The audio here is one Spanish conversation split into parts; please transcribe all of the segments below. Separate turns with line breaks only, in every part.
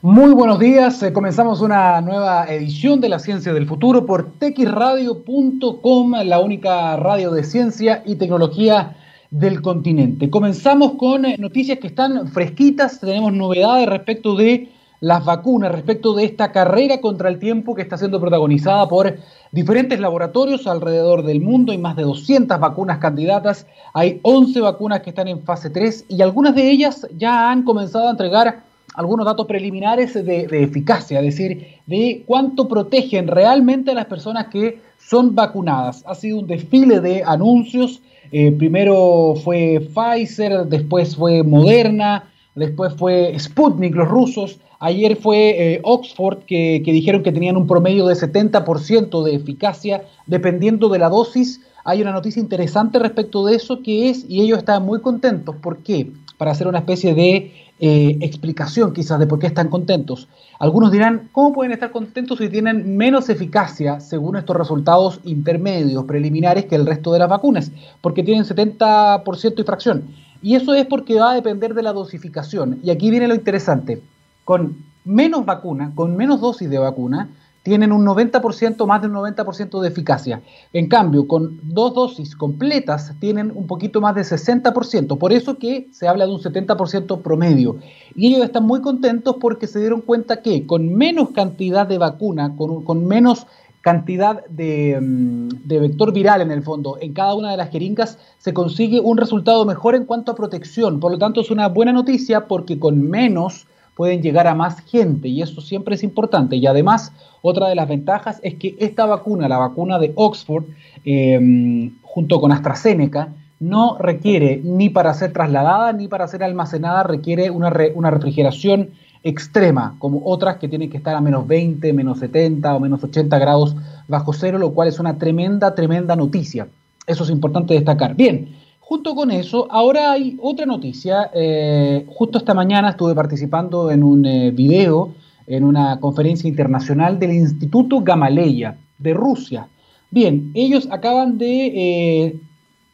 Muy buenos días, eh, comenzamos una nueva edición de la Ciencia del Futuro por texradio.com, la única radio de ciencia y tecnología del continente. Comenzamos con eh, noticias que están fresquitas, tenemos novedades respecto de las vacunas, respecto de esta carrera contra el tiempo que está siendo protagonizada por diferentes laboratorios alrededor del mundo. Hay más de 200 vacunas candidatas, hay 11 vacunas que están en fase 3 y algunas de ellas ya han comenzado a entregar algunos datos preliminares de, eficacia, es decir, de cuánto protegen realmente a las personas que son vacunadas. Ha sido un desfile de anuncios. Eh, primero fue Pfizer, después fue Moderna, después fue Sputnik, los rusos. Ayer fue eh, Oxford que, que, dijeron que tenían un promedio de 70% de eficacia dependiendo de la dosis. Hay una noticia interesante respecto de eso que es, y ellos están muy contentos. ¿Por qué? Para hacer una especie de eh, explicación quizás de por qué están contentos. Algunos dirán, ¿cómo pueden estar contentos si tienen menos eficacia según estos resultados intermedios, preliminares que el resto de las vacunas? Porque tienen 70% y fracción. Y eso es porque va a depender de la dosificación. Y aquí viene lo interesante. Con menos vacuna, con menos dosis de vacuna, tienen un 90%, más del 90% de eficacia. En cambio, con dos dosis completas tienen un poquito más de 60%. Por eso que se habla de un 70% promedio. Y ellos están muy contentos porque se dieron cuenta que con menos cantidad de vacuna, con, con menos cantidad de, mm, de, vector viral en el fondo en cada una de las jeringas, se consigue un resultado mejor en cuanto a protección. Por lo tanto, es una buena noticia porque con menos pueden llegar a más gente y eso siempre es importante. Y además, otra de las ventajas es que esta vacuna, la vacuna de Oxford, em, junto con AstraZeneca, no requiere ni para ser trasladada ni para ser almacenada, requiere una, una refrigeración extrema, como otras que tienen que estar a menos 20, menos 70 o menos 80 grados bajo cero, lo cual es una tremenda, tremenda noticia. Eso es importante destacar. Bien, Junto con eso, ahora hay otra noticia. Eh, justo esta mañana estuve participando en un eh, video en una conferencia internacional del Instituto Gamaleya de Rusia. Bien, ellos acaban de eh,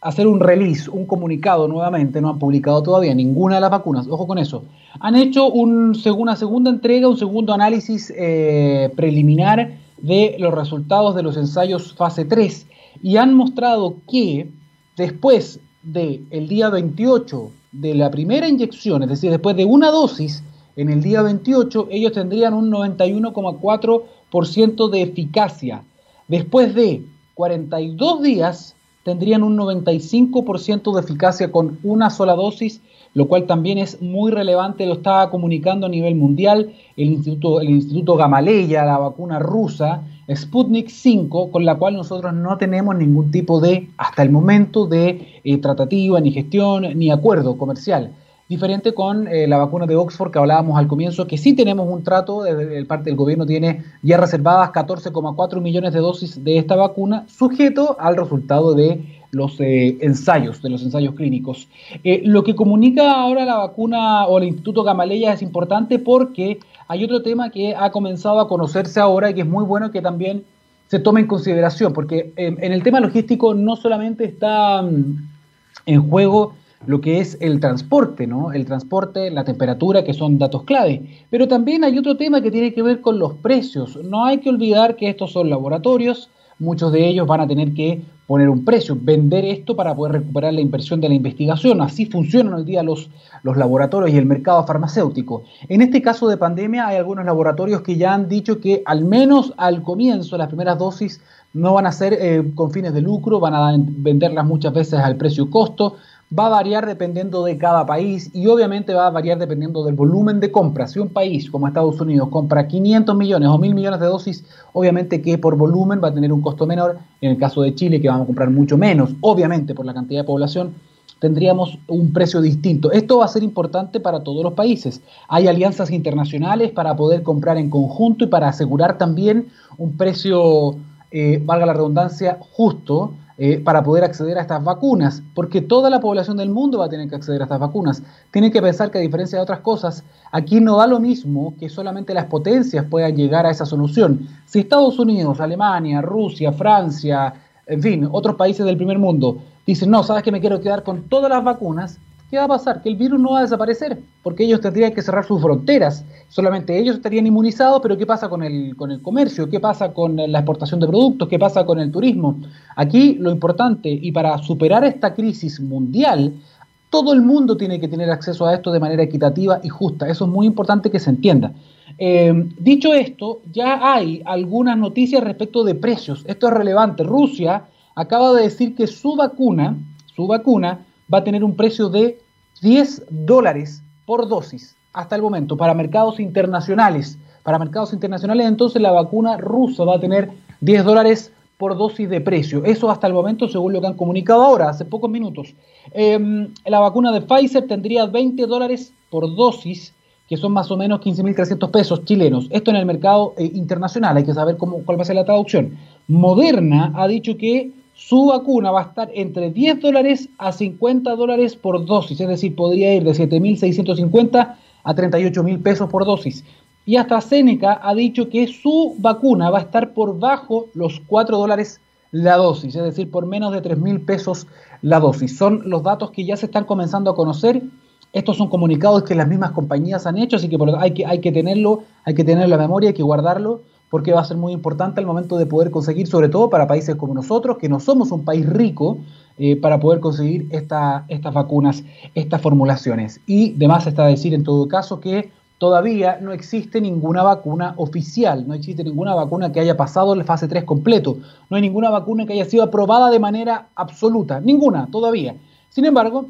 hacer un release, un comunicado nuevamente, no han publicado todavía ninguna de las vacunas, ojo con eso. Han hecho un, una segunda entrega, un segundo análisis preliminar de los resultados de los ensayos fase 3 y han mostrado que después del el día 28 de la primera inyección, es decir, después de una dosis, en el día 28 ellos tendrían un 91,4% de eficacia. Después de 42 días tendrían un 95% de eficacia con una sola dosis, lo cual también es muy relevante, lo estaba comunicando a nivel mundial el Instituto, el Instituto Gamaleya, la vacuna rusa, Sputnik 5, con la cual nosotros no tenemos ningún tipo de, hasta el momento, de eh, tratativa, ni gestión, ni acuerdo comercial. Diferente con eh, la vacuna de Oxford que hablábamos al comienzo, que sí tenemos un trato, el parte del gobierno tiene ya reservadas 14,4 millones de dosis de esta vacuna, sujeto al resultado de los eh, ensayos, de los ensayos clínicos. lo que comunica ahora la vacuna o el Instituto Gamaleya es importante porque hay otro tema que ha comenzado a conocerse ahora y que es muy bueno que también se tome en consideración, porque en, el tema logístico no solamente está mm, en juego lo que es el transporte, ¿no? El transporte, la temperatura, que son datos clave. Pero también hay otro tema que tiene que ver con los precios. No hay que olvidar que estos son laboratorios, muchos de ellos van a tener que poner un precio, vender esto para poder recuperar la inversión de la investigación. Así funcionan hoy día los, los laboratorios y el mercado farmacéutico. En este caso de pandemia hay algunos laboratorios que ya han dicho que al menos al comienzo las primeras dosis no van a ser eh, con fines de lucro, van a venderlas muchas veces al precio costo, va a variar dependiendo de cada país y obviamente va a variar dependiendo del volumen de compra. Si un país como Estados Unidos compra 500 millones o 1000 millones de dosis, obviamente que por volumen va a tener un costo menor. En el caso de Chile, que vamos a comprar mucho menos, obviamente por la cantidad de población, tendríamos un precio distinto. Esto va a ser importante para todos los países. Hay alianzas internacionales para poder comprar en conjunto y para asegurar también un precio, eh, valga la redundancia, justo eh, para poder acceder a estas vacunas, porque toda la población del mundo va a tener que acceder a estas vacunas. Tienen que pensar que a diferencia de otras cosas, aquí no da lo mismo que solamente las potencias puedan llegar a esa solución. Si Estados Unidos, Alemania, Rusia, Francia, en fin, otros países del primer mundo dicen, no, sabes que me quiero quedar con todas las vacunas, ¿qué va a pasar? Que el virus no va a desaparecer, porque ellos tendrían que cerrar sus fronteras. Solamente ellos estarían inmunizados, pero ¿qué pasa con el, con el comercio? ¿Qué pasa con la exportación de productos? ¿Qué pasa con el turismo? Aquí lo importante, y para superar esta crisis mundial, todo el mundo tiene que tener acceso a esto de manera equitativa y justa. Eso es muy importante que se entienda. Eh, dicho esto, ya hay algunas noticias respecto de precios. Esto es relevante. Rusia acaba de decir que su vacuna, su vacuna, va a tener un precio de 10 dólares por dosis hasta el momento para mercados internacionales. Para mercados internacionales, entonces la vacuna rusa va a tener 10 dólares por dosis de precio. Eso hasta el momento, según lo que han comunicado ahora, hace pocos minutos. Em, la vacuna de Pfizer tendría 20 dólares por dosis, que son más o menos 15.300 pesos chilenos. Esto en el mercado eh, internacional, hay que saber cómo, cuál va a ser la traducción. Moderna ha dicho que su vacuna va a estar entre 10 dólares a 50 dólares por dosis, es decir, podría ir de 7.650 a 38.000 pesos por dosis. Y hasta AstraZeneca ha dicho que su vacuna va a estar por bajo los 4 dólares la dosis, es decir, por menos de 3.000 pesos la dosis. Son los datos que ya se están comenzando a conocer. Estos son comunicados que las mismas compañías han hecho, así que hay que, hay que tenerlo, hay que tenerlo en la memoria, hay que guardarlo porque va a ser muy importante al momento de poder conseguir, sobre todo para países como nosotros, que no somos un país rico, eh, para poder conseguir estas vacunas, estas formulaciones. Y además está decir en todo caso que todavía no existe ninguna vacuna oficial, no existe ninguna vacuna que haya pasado el fase 3 completo, no hay ninguna vacuna que haya sido aprobada de manera absoluta, ninguna todavía. Sin embargo,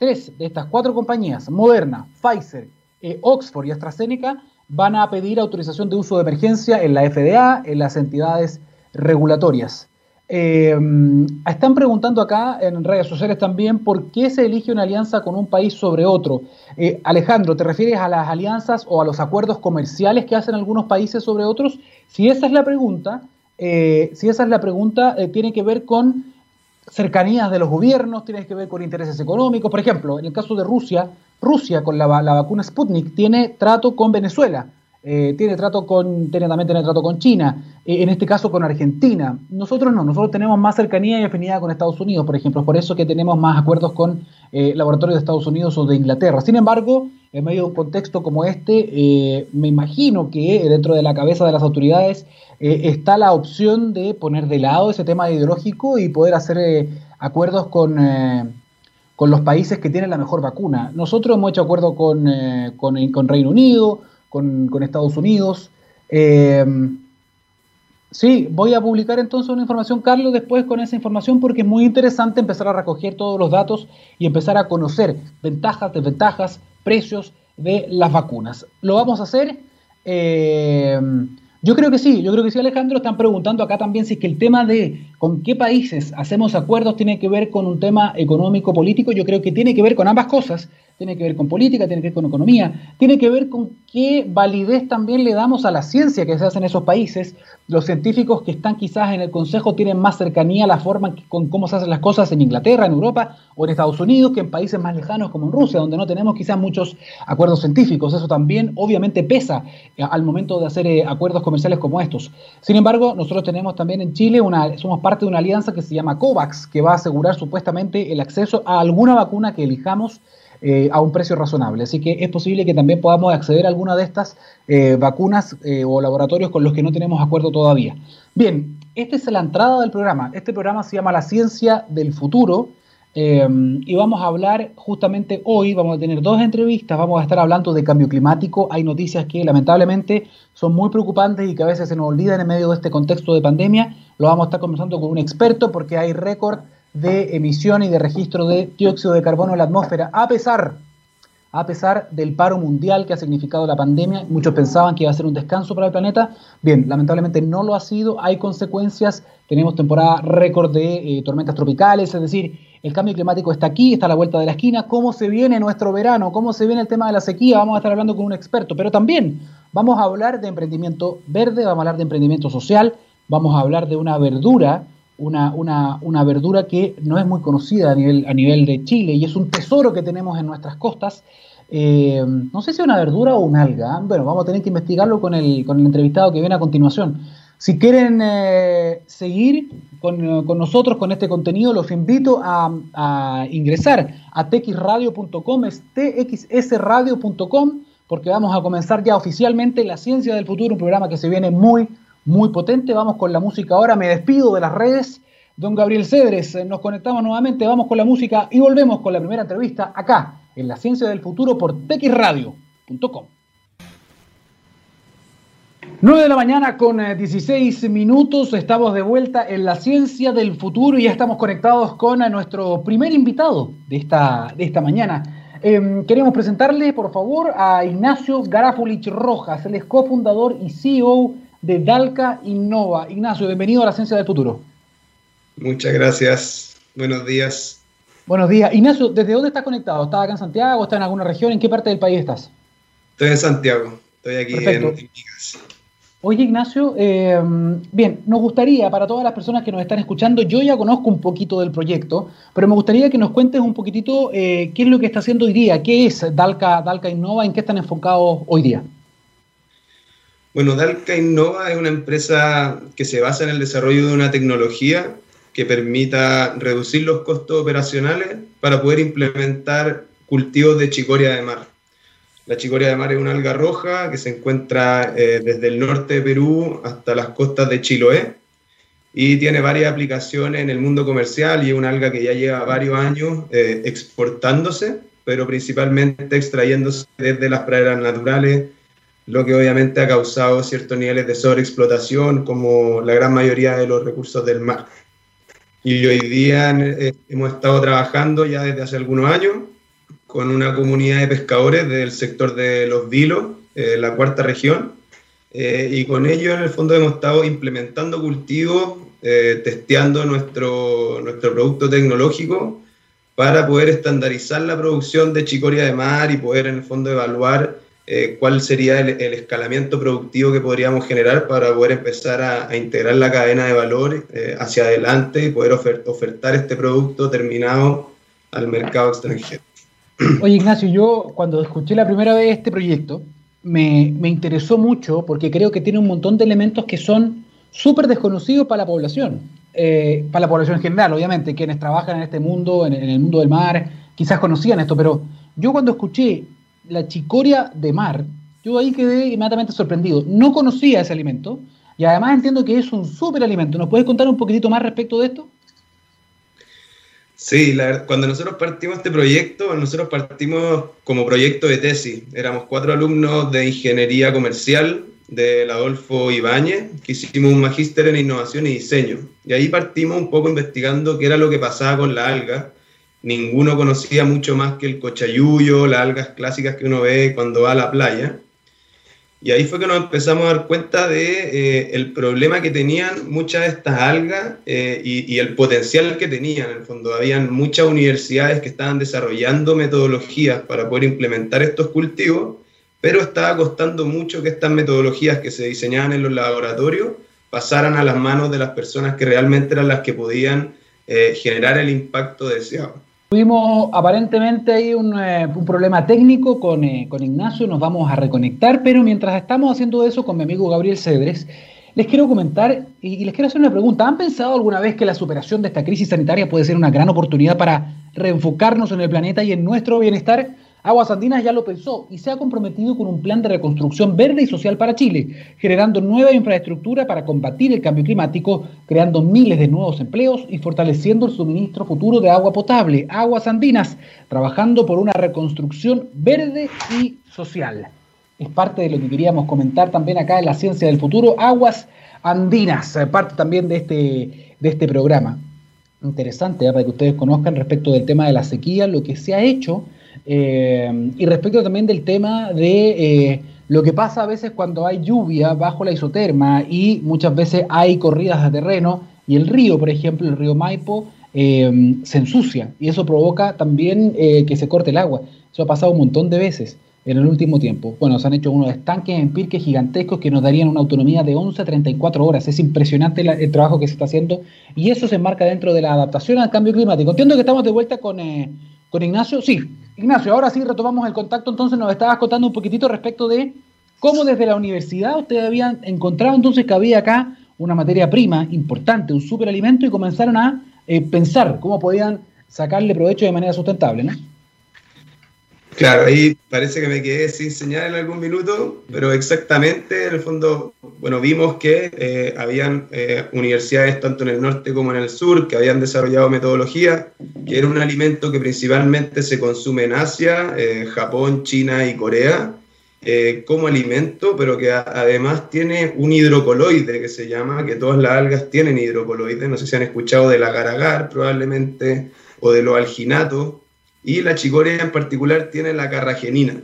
tres de estas cuatro compañías, Moderna, Pfizer, eh, Oxford y AstraZeneca, van a pedir autorización de uso de emergencia en la FDA, en las entidades regulatorias. Eh, están preguntando acá en redes sociales también por qué se elige una alianza con un país sobre otro. Eh, Alejandro, ¿te refieres a las alianzas o a los acuerdos comerciales que hacen algunos países sobre otros? Si esa es la pregunta, eh, si esa es la pregunta, tiene que ver con cercanías de los gobiernos, tiene que ver con intereses económicos. Por ejemplo, en el caso de Rusia, Rusia con la, vacuna Sputnik tiene trato con Venezuela, eh, tiene trato con, tiene, también tiene trato con China, eh, en este caso con Argentina. Nosotros no, nosotros tenemos más cercanía y afinidad con Estados Unidos, por ejemplo, por eso que tenemos más acuerdos con eh, laboratorios de Estados Unidos o de Inglaterra. Sin embargo, en medio de un contexto como este, me imagino que dentro de la cabeza de las autoridades está la opción de poner de lado ese tema ideológico y poder hacer acuerdos con con los países que tienen la mejor vacuna. Nosotros hemos hecho acuerdo con, eh, con, Reino Unido, con, Estados Unidos. Eh, sí, voy a publicar entonces una información, Carlos, después con esa información porque es muy interesante empezar a recoger todos los datos y empezar a conocer ventajas, desventajas, precios de las vacunas. Lo vamos a hacer. Eh, yo creo que sí, yo creo que sí, Alejandro. Están preguntando acá también si es que el tema de con qué países hacemos acuerdos tiene que ver con un tema económico, político. Yo creo que tiene que ver con ambas cosas tiene que ver con política, tiene que ver con economía, tiene que ver con qué validez también le damos a la ciencia que se hace en esos países. Los científicos que están quizás en el Consejo tienen más cercanía a la forma con cómo se hacen las cosas en Inglaterra, en Europa o en Estados Unidos que en países más lejanos como en Rusia, donde no tenemos quizás muchos acuerdos científicos. Eso también obviamente pesa eh, al momento de hacer eh, acuerdos comerciales como estos. Sin embargo, nosotros tenemos también en Chile una, somos parte de una alianza que se llama COVAX, que va a asegurar supuestamente el acceso a alguna vacuna que elijamos eh, a un precio razonable. Así que es posible que también podamos acceder a alguna de estas eh, vacunas eh, o laboratorios con los que no tenemos acuerdo todavía. Bien, esta es la entrada del programa. Este programa se llama La Ciencia del Futuro. y vamos a hablar justamente hoy, vamos a tener dos entrevistas, vamos a estar hablando de cambio climático. Hay noticias que lamentablemente son muy preocupantes y que a veces se nos olvidan en medio de este contexto de pandemia. Lo vamos a estar conversando con un experto porque hay récord de emisión y de registro de dióxido de carbono en la atmósfera, a pesar, a pesar del paro mundial que ha significado la pandemia. Muchos pensaban que iba a ser un descanso para el planeta. Bien, lamentablemente no lo ha sido, hay consecuencias, tenemos temporada récord de eh, tormentas tropicales, es decir, el cambio climático está aquí, está a la vuelta de la esquina. ¿Cómo se viene nuestro verano? ¿Cómo se viene el tema de la sequía? Vamos a estar hablando con un experto, pero también vamos a hablar de emprendimiento verde, vamos a hablar de emprendimiento social, vamos a hablar de una verdura una, una, una, verdura que no es muy conocida a nivel, a nivel de Chile y es un tesoro que tenemos en nuestras costas. Eh, no sé si es una verdura o una alga. Bueno, vamos a tener que investigarlo con el, con el entrevistado que viene a continuación. Si quieren eh, seguir con, nosotros con este contenido, los invito a, ingresar a txradio.com, es txsradio.com, porque vamos a comenzar ya oficialmente La Ciencia del Futuro, un programa que se viene muy, muy potente. Vamos con la música ahora, me despido de las redes. Don Gabriel Cedres, nos conectamos nuevamente, vamos con la música y volvemos con la primera entrevista acá, en La Ciencia del Futuro por txradio.com. 9 de la mañana con 16 eh, minutos, estamos de vuelta en la ciencia del futuro y ya estamos conectados con eh, nuestro primer invitado de esta, de esta mañana. Em, queremos presentarle, por favor, a Ignacio Garafulich Rojas, él es cofundador y CEO de Dalca Innova. Ignacio, bienvenido a la ciencia del futuro.
Muchas gracias, buenos días.
Buenos días. Ignacio, ¿desde dónde estás conectado? ¿Estás acá en Santiago? ¿Estás en alguna región? ¿En qué parte del país estás?
Estoy en Santiago, estoy aquí en, en
Oye, Ignacio, eh, bien, nos gustaría, para todas las personas que nos están escuchando, yo ya conozco un poquito del proyecto, pero me gustaría que nos cuentes un poquitito eh, qué es lo que está haciendo hoy día, qué es Dalca, Dalca Innova, en qué están enfocados hoy día.
Bueno, Dalca Innova es una empresa que se basa en el desarrollo de una tecnología que permita reducir los costos operacionales para poder implementar cultivos de chicoria de mar. La chicoria de mar es una alga roja que se encuentra eh, desde el norte de Perú hasta las costas de Chiloé y tiene varias aplicaciones en el mundo comercial y es una alga que ya lleva varios años eh, exportándose, pero principalmente extrayéndose desde las praderas naturales, lo que obviamente ha causado ciertos niveles de sobreexplotación como la gran mayoría de los recursos del mar. Y hoy día eh, hemos estado trabajando ya desde hace algunos años con una comunidad de pescadores del sector de los vilos, eh, la cuarta región, eh, y con ellos en el fondo hemos estado implementando cultivos, eh, testeando nuestro, nuestro producto tecnológico para poder estandarizar la producción de chicoria de mar y poder en el fondo evaluar cuál sería el, escalamiento productivo que podríamos generar para poder empezar a, integrar la cadena de valor hacia adelante y poder ofertar este producto terminado al mercado extranjero.
Oye, Ignacio, yo cuando escuché la primera vez este proyecto, me, interesó mucho porque creo que tiene un montón de elementos que son súper desconocidos para la población. Eh, para la población en general, obviamente, quienes trabajan en este mundo, en, el mundo del mar, quizás conocían esto, pero yo cuando escuché la chicoria de mar, yo ahí quedé inmediatamente sorprendido. No conocía ese alimento y además entiendo que es un súper alimento. ¿Nos puedes contar un poquitito más respecto de esto?
Sí, cuando nosotros partimos este proyecto, nosotros partimos como proyecto de tesis. Éramos cuatro alumnos de ingeniería comercial del Adolfo Ibáñez, que hicimos un magíster en innovación y diseño. Y ahí partimos un poco investigando qué era lo que pasaba con la alga. Ninguno conocía mucho más que el cochayuyo, las algas clásicas que uno ve cuando va a la playa. Y ahí fue que nos empezamos a dar cuenta de eh, el problema que tenían muchas de estas algas eh, y, el potencial que tenían. En el fondo, habían muchas universidades que estaban desarrollando metodologías para poder implementar estos cultivos, pero estaba costando mucho que estas metodologías que se diseñaban en los laboratorios pasaran a las manos de las personas que realmente eran las que podían eh, generar el impacto deseado.
Tuvimos aparentemente ahí un, eh, problema técnico con, eh, con, Ignacio, nos vamos a reconectar, pero mientras estamos haciendo eso con mi amigo Gabriel Cedres, les quiero comentar y, les quiero hacer una pregunta. ¿Han pensado alguna vez que la superación de esta crisis sanitaria puede ser una gran oportunidad para reenfocarnos en el planeta y en nuestro bienestar? Aguas Andinas ya lo pensó y se ha comprometido con un plan de reconstrucción verde y social para Chile, generando nueva infraestructura para combatir el cambio climático, creando miles de nuevos empleos y fortaleciendo el suministro futuro de agua potable. Aguas Andinas, trabajando por una reconstrucción verde y social. Es parte de lo que queríamos comentar también acá en la ciencia del futuro. Aguas Andinas, eh, parte también de este, de este programa. Interesante, ¿eh? para que ustedes conozcan respecto del tema de la sequía, lo que se ha hecho eh, y respecto también del tema de eh, lo que pasa a veces cuando hay lluvia bajo la isoterma y muchas veces hay corridas de terreno y el río, por ejemplo, el río Maipo, eh, se ensucia y eso provoca también que se corte el agua. Eso ha pasado un montón de veces en el último tiempo. Bueno, se han hecho unos estanques en Pirque gigantescos que nos darían una autonomía de 11 a 34 horas. Es impresionante el trabajo que se está haciendo y eso se enmarca dentro de la adaptación al cambio climático. Entiendo que estamos de vuelta con, con Ignacio. Sí, Ignacio, ahora sí retomamos el contacto, entonces nos estabas contando un poquitito respecto de cómo desde la universidad ustedes habían encontrado entonces que había acá una materia prima importante, un superalimento, y comenzaron a eh, pensar cómo podían sacarle provecho de manera sustentable, ¿no?
Claro, ahí parece que me quedé sin señal en algún minuto, pero exactamente, en el fondo, bueno, vimos que eh, habían eh, universidades tanto en el norte como en el sur que habían desarrollado metodología, que era un alimento que principalmente se consume en Asia, eh, Japón, China y Corea, como alimento, pero que además tiene un hidrocoloide que se llama, que todas las algas tienen hidrocoloides, no sé si han escuchado de la agar probablemente, o de los alginatos, y la chicoria en particular tiene la carragenina.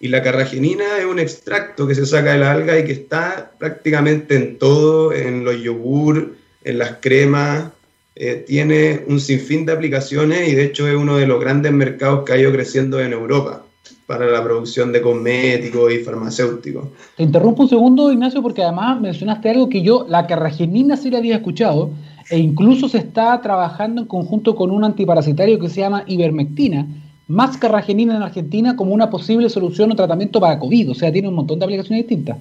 Y la carragenina es un extracto que se saca de la alga y que está prácticamente en todo, en los yogur, en las cremas, eh, tiene un sinfín de aplicaciones y de hecho es uno de los grandes mercados que ha ido creciendo en Europa para la producción de cosméticos y farmacéuticos.
Te interrumpo un segundo, Ignacio, porque además mencionaste algo que yo, la carragenina sí la había escuchado, e incluso se está trabajando en conjunto con un antiparasitario que se llama ivermectina, más carragenina en Argentina como una posible solución o tratamiento para COVID. O sea, tiene un montón de aplicaciones distintas.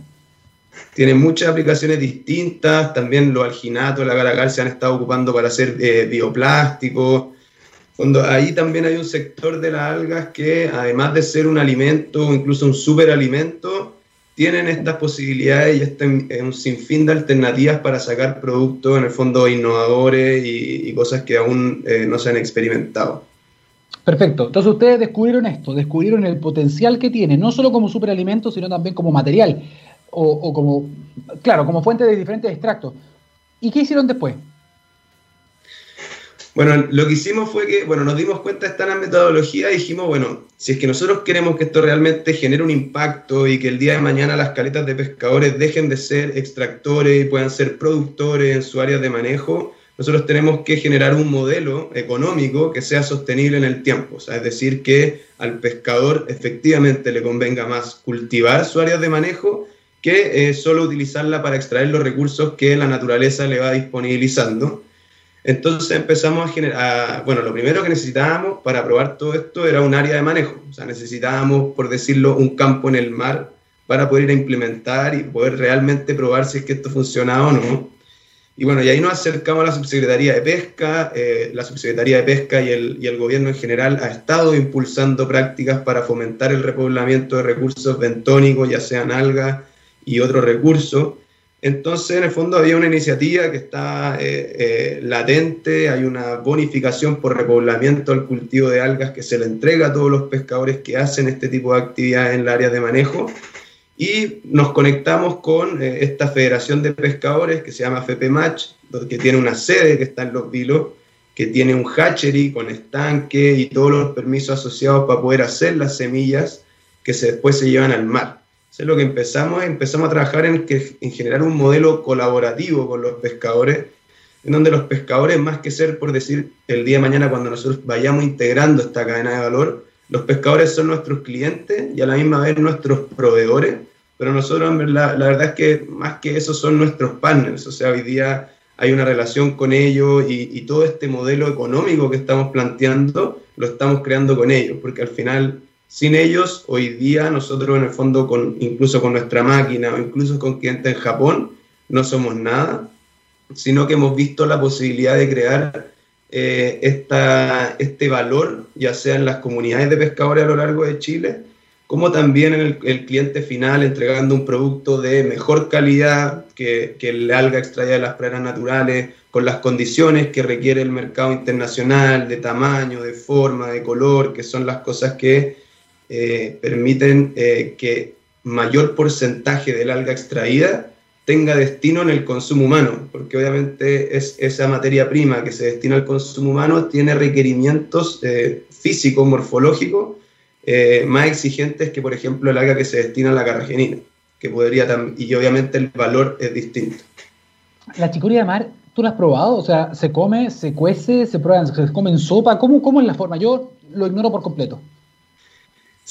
Tiene muchas aplicaciones distintas, también los alginatos, la garagal se han estado ocupando para hacer eh, bioplásticos. Cuando ahí también hay un sector de las algas que, además de ser un alimento o incluso un superalimento, tienen estas posibilidades y este, un sinfín de alternativas para sacar productos en el fondo innovadores y, cosas que aún eh, no se han experimentado.
Perfecto. Entonces ustedes descubrieron esto, descubrieron el potencial que tiene, no solo como superalimento, sino también como material o, o como, claro, como fuente de diferentes extractos. ¿Y qué hicieron después?
Bueno, lo que hicimos fue que, bueno, nos dimos cuenta de esta metodología y dijimos, bueno, si es que nosotros queremos que esto realmente genere un impacto y que el día de mañana las caletas de pescadores dejen de ser extractores y puedan ser productores en su área de manejo, nosotros tenemos que generar un modelo económico que sea sostenible en el tiempo. O sea, es decir, que al pescador efectivamente le convenga más cultivar su área de manejo que eh, solo utilizarla para extraer los recursos que la naturaleza le va disponibilizando. Entonces empezamos a generar, bueno, lo primero que necesitábamos para probar todo esto era un área de manejo, o sea, necesitábamos, por decirlo, un campo en el mar para poder ir a implementar y poder realmente probar si es que esto funcionaba o no. Y bueno, y ahí nos acercamos a la Subsecretaría de Pesca, eh, la Subsecretaría de Pesca y el, y el gobierno en general ha estado impulsando prácticas para fomentar el repoblamiento de recursos bentónicos, ya sean algas y otros recursos. Entonces, en el fondo había una iniciativa que está eh, eh, latente, hay una bonificación por repoblamiento al cultivo de algas que se le entrega a todos los pescadores que hacen este tipo de actividades en el área de manejo. Y nos conectamos con eh, esta federación de pescadores que se llama FEPEMACH, que tiene una sede que está en Los Vilos, que tiene un hatchery con estanque y todos los permisos asociados para poder hacer las semillas que después se llevan al mar es lo que empezamos, empezamos a trabajar en, que, en generar un modelo colaborativo con los pescadores, en donde los pescadores, más que ser, por decir, el día de mañana cuando nosotros vayamos integrando esta cadena de valor, los pescadores son nuestros clientes y a la misma vez nuestros proveedores, pero nosotros la, la verdad es que más que eso son nuestros partners, o sea, hoy día hay una relación con ellos y todo este modelo económico que estamos planteando lo estamos creando con ellos, porque al final sin ellos, hoy día nosotros en el fondo, con, incluso con nuestra máquina o incluso con clientes en Japón, no somos nada, sino que hemos visto la posibilidad de crear eh, esta, este valor, ya sea en las comunidades de pescadores a lo largo de Chile, como también en el, cliente final entregando un producto de mejor calidad que, que el alga extraída de las playas naturales, con las condiciones que requiere el mercado internacional, de tamaño, de forma, de color, que son las cosas que eh, permiten eh, que mayor porcentaje del alga extraída tenga destino en el consumo humano, porque obviamente es esa materia prima que se destina al consumo humano tiene requerimientos eh, físicos, morfológicos, más exigentes que, por ejemplo, el alga que se destina a la carragenina, que podría y obviamente el valor es distinto.
La chicoria de mar, ¿tú la has probado? O sea, ¿se come, se cuece, se prueba, se come en sopa? ¿Cómo, cómo es la forma? Yo lo ignoro por completo.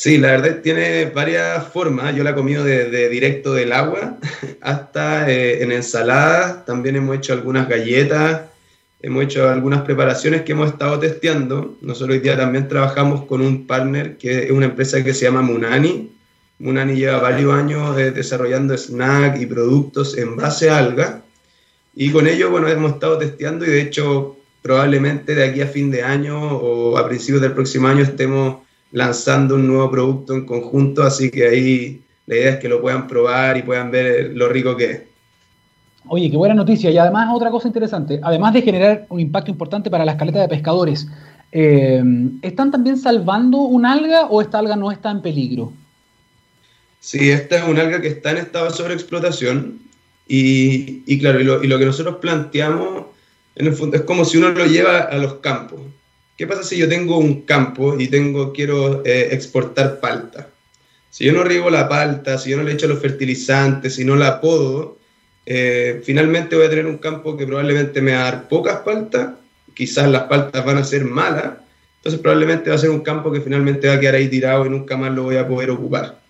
Sí, la verdad tiene varias formas. Yo la he comido de, directo del agua hasta eh, en ensaladas. También hemos hecho algunas galletas. Hemos hecho algunas preparaciones que hemos estado testeando. Nosotros hoy día también trabajamos con un partner que es una empresa que se llama Munani. Munani lleva varios años eh, desarrollando snack y productos en base a alga. Y con ello, bueno, hemos estado testeando y de hecho probablemente de aquí a fin de año o a principios del próximo año estemos lanzando un nuevo producto en conjunto, así que ahí la idea es que lo puedan probar y puedan ver lo rico que es.
Oye, qué buena noticia. Y además, otra cosa interesante, además de generar un impacto importante para las caletas de pescadores, eh, ¿están también salvando un alga o esta alga no está en peligro?
Sí, esta es una alga que está en estado de sobreexplotación y, y claro, y lo, y lo, que nosotros planteamos en el fondo es como si uno lo lleva a los campos. ¿Qué pasa si yo tengo un campo y tengo, quiero eh, exportar palta? Si yo no riego la palta, si yo no le echo los fertilizantes, si no la podo, eh, finalmente voy a tener un campo que probablemente me va a dar pocas paltas, quizás las paltas van a ser malas, entonces probablemente va a ser un campo que finalmente va a quedar ahí tirado y nunca más lo voy a poder ocupar.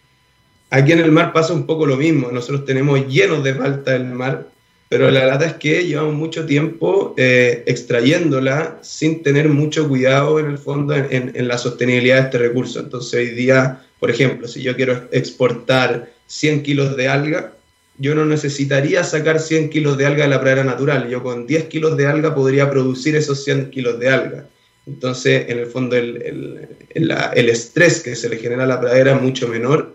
Aquí en el mar pasa un poco lo mismo, nosotros tenemos llenos de palta el mar, pero la verdad es que llevamos mucho tiempo eh, extrayéndola sin tener mucho cuidado en el fondo en, en, la sostenibilidad de este recurso. Entonces hoy día, por ejemplo, si yo quiero exportar 100 kilos de alga, yo no necesitaría sacar 100 kilos de alga de la pradera natural. Yo con 10 kilos de alga podría producir esos 100 kilos de alga. Entonces, en el fondo, el, el, el, el, estrés que se le genera a la pradera es mucho menor.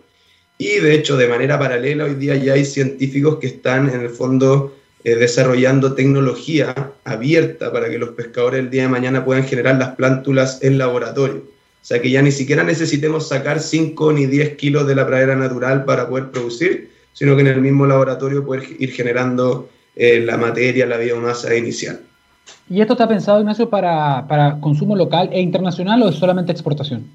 Y de hecho, de manera paralela, hoy día ya hay científicos que están, en el fondo, eh, desarrollando tecnología abierta para que los pescadores el día de mañana puedan generar las plántulas en laboratorio. O sea, que ya ni siquiera necesitemos sacar 5 ni 10 kilos de la pradera natural para poder producir, sino que en el mismo laboratorio poder ir generando eh, la materia, la biomasa inicial.
¿Y esto está pensado, Ignacio, para, para, consumo local e internacional o es solamente exportación?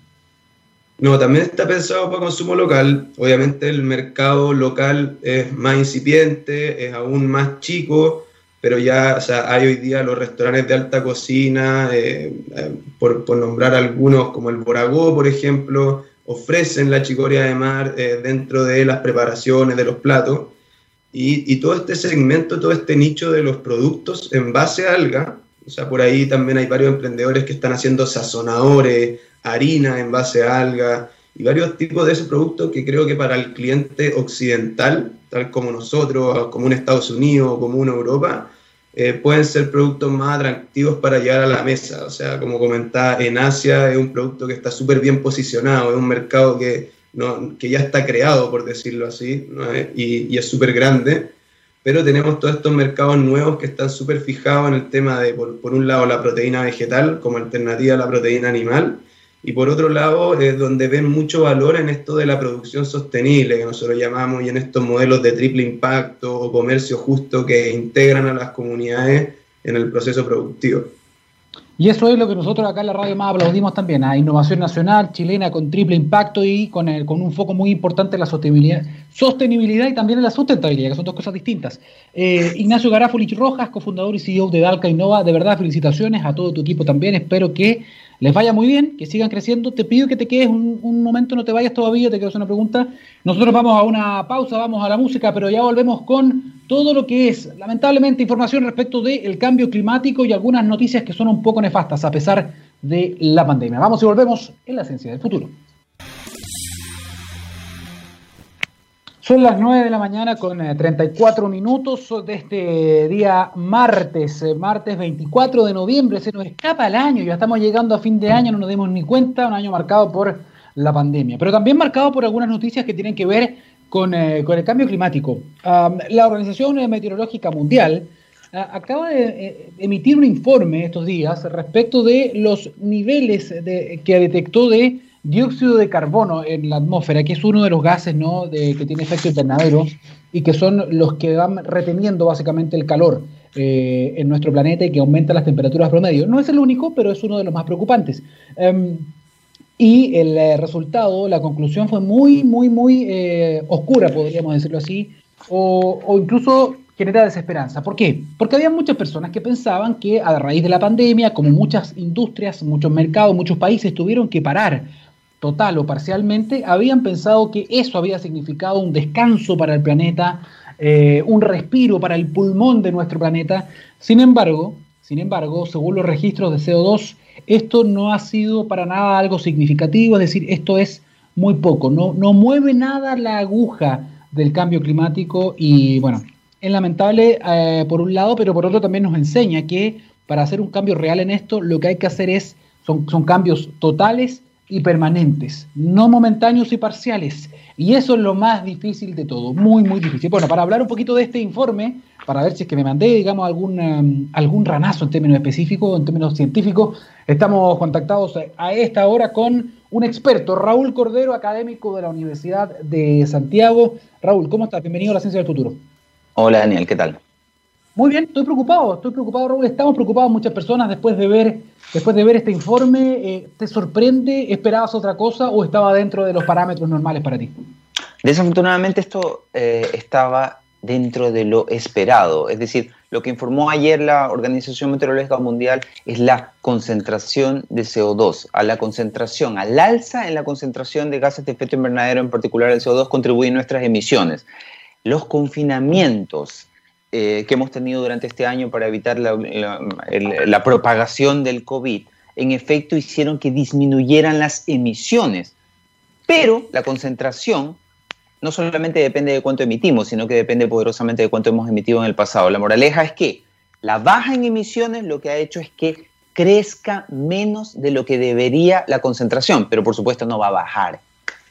No, también está pensado para consumo local. Obviamente el mercado local es más incipiente, es aún más chico, pero ya o sea, hay hoy día los restaurantes de alta cocina, eh, eh, por, por, nombrar algunos como el Boragó, por ejemplo, ofrecen la chicoria de mar eh, dentro de las preparaciones de los platos. Y, y, todo este segmento, todo este nicho de los productos en base a alga, o sea, por ahí también hay varios emprendedores que están haciendo sazonadores, harina en base a alga y varios tipos de ese producto que creo que para el cliente occidental, tal como nosotros, como un Estados Unidos o como una Europa, eh, pueden ser productos más atractivos para llegar a la mesa. O sea, como comentaba, en Asia es un producto que está súper bien posicionado, es un mercado que, no, que ya está creado, por decirlo así, y, es súper grande. Pero tenemos todos estos mercados nuevos que están súper fijados en el tema de, por, por, un lado, la proteína vegetal como alternativa a la proteína animal, y por otro lado, es donde ven mucho valor en esto de la producción sostenible, que nosotros llamamos, y en estos modelos de triple impacto o comercio justo que integran a las comunidades en el proceso productivo.
Y eso es lo que nosotros acá en la radio más aplaudimos también, a innovación nacional chilena con triple impacto y con, el, con un foco muy importante en la sostenibilidad, sostenibilidad y también en la sustentabilidad, que son dos cosas distintas. Eh, Ignacio Garafolich Rojas, cofundador y CEO de Dalca Innova, de verdad felicitaciones a todo tu equipo también, espero que les vaya muy bien, que sigan creciendo. Te pido que te quedes un, momento, no te vayas todavía, te hacer una pregunta. Nosotros vamos a una pausa, vamos a la música, pero ya volvemos con todo lo que es, lamentablemente, información respecto del cambio climático y algunas noticias que son un poco nefastas a pesar de la pandemia. Vamos y volvemos en la ciencia del futuro. Son las 9 de la mañana con 34 minutos de este día martes, martes 24 de noviembre. Se nos escapa el año, ya estamos llegando a fin de año, no nos dimos ni cuenta, un año marcado por la pandemia, pero también marcado por algunas noticias que tienen que ver con, eh, con el cambio climático. La Organización Meteorológica Mundial uh, acaba de eh, emitir un informe estos días respecto de los niveles de, que detectó de dióxido de carbono en la atmósfera, que es uno de los gases ¿no? de, que tiene efecto invernadero y que son los que van reteniendo básicamente el calor eh, en nuestro planeta y que aumenta las temperaturas promedio. No es el único, pero es uno de los más preocupantes. Um, y el eh, resultado, la conclusión fue muy, muy, muy eh, oscura, podríamos decirlo así, o incluso genera desesperanza. ¿Por qué? Porque había muchas personas que pensaban que a raíz de la pandemia, como muchas industrias, muchos mercados, muchos países tuvieron que parar total o parcialmente, habían pensado que eso había significado un descanso para el planeta, eh, un respiro para el pulmón de nuestro planeta. Sin embargo, sin embargo, según los registros de CO2, esto no ha sido para nada algo significativo, es decir, esto es muy poco, no, no mueve nada la aguja del cambio climático y bueno, es lamentable eh, por un lado, pero por otro también nos enseña que para hacer un cambio real en esto, lo que hay que hacer es, son, son cambios totales y permanentes, no momentáneos y parciales. Y eso es lo más difícil de todo, muy, muy difícil. Bueno, para hablar un poquito de este informe, para ver si es que me mandé, digamos, algún, um, algún ranazo en términos específicos, en términos científicos, estamos contactados a esta hora con un experto, Raúl Cordero, académico de la Universidad de Santiago. Raúl, ¿cómo estás? Bienvenido a la Ciencia del Futuro.
Hola Daniel, ¿qué tal?
Muy bien, estoy preocupado, estoy preocupado. Estamos preocupados muchas personas después de ver, después de ver este informe. Eh, ¿Te sorprende? ¿Esperabas otra cosa o estaba dentro de los parámetros normales para ti?
Desafortunadamente esto eh, estaba dentro de lo esperado. Es decir, lo que informó ayer la Organización Meteorológica Mundial es la concentración de CO2. A la concentración, al alza en la concentración de gases de efecto invernadero, en particular el CO2, contribuyen nuestras emisiones. Los confinamientos eh, que hemos tenido durante este año para evitar la, propagación del COVID, en efecto hicieron que disminuyeran las emisiones. Pero la concentración no solamente depende de cuánto emitimos, sino que depende poderosamente de cuánto hemos emitido en el pasado. La moraleja es que la baja en emisiones lo que ha hecho es que crezca menos de lo que debería la concentración, pero por supuesto no va a bajar.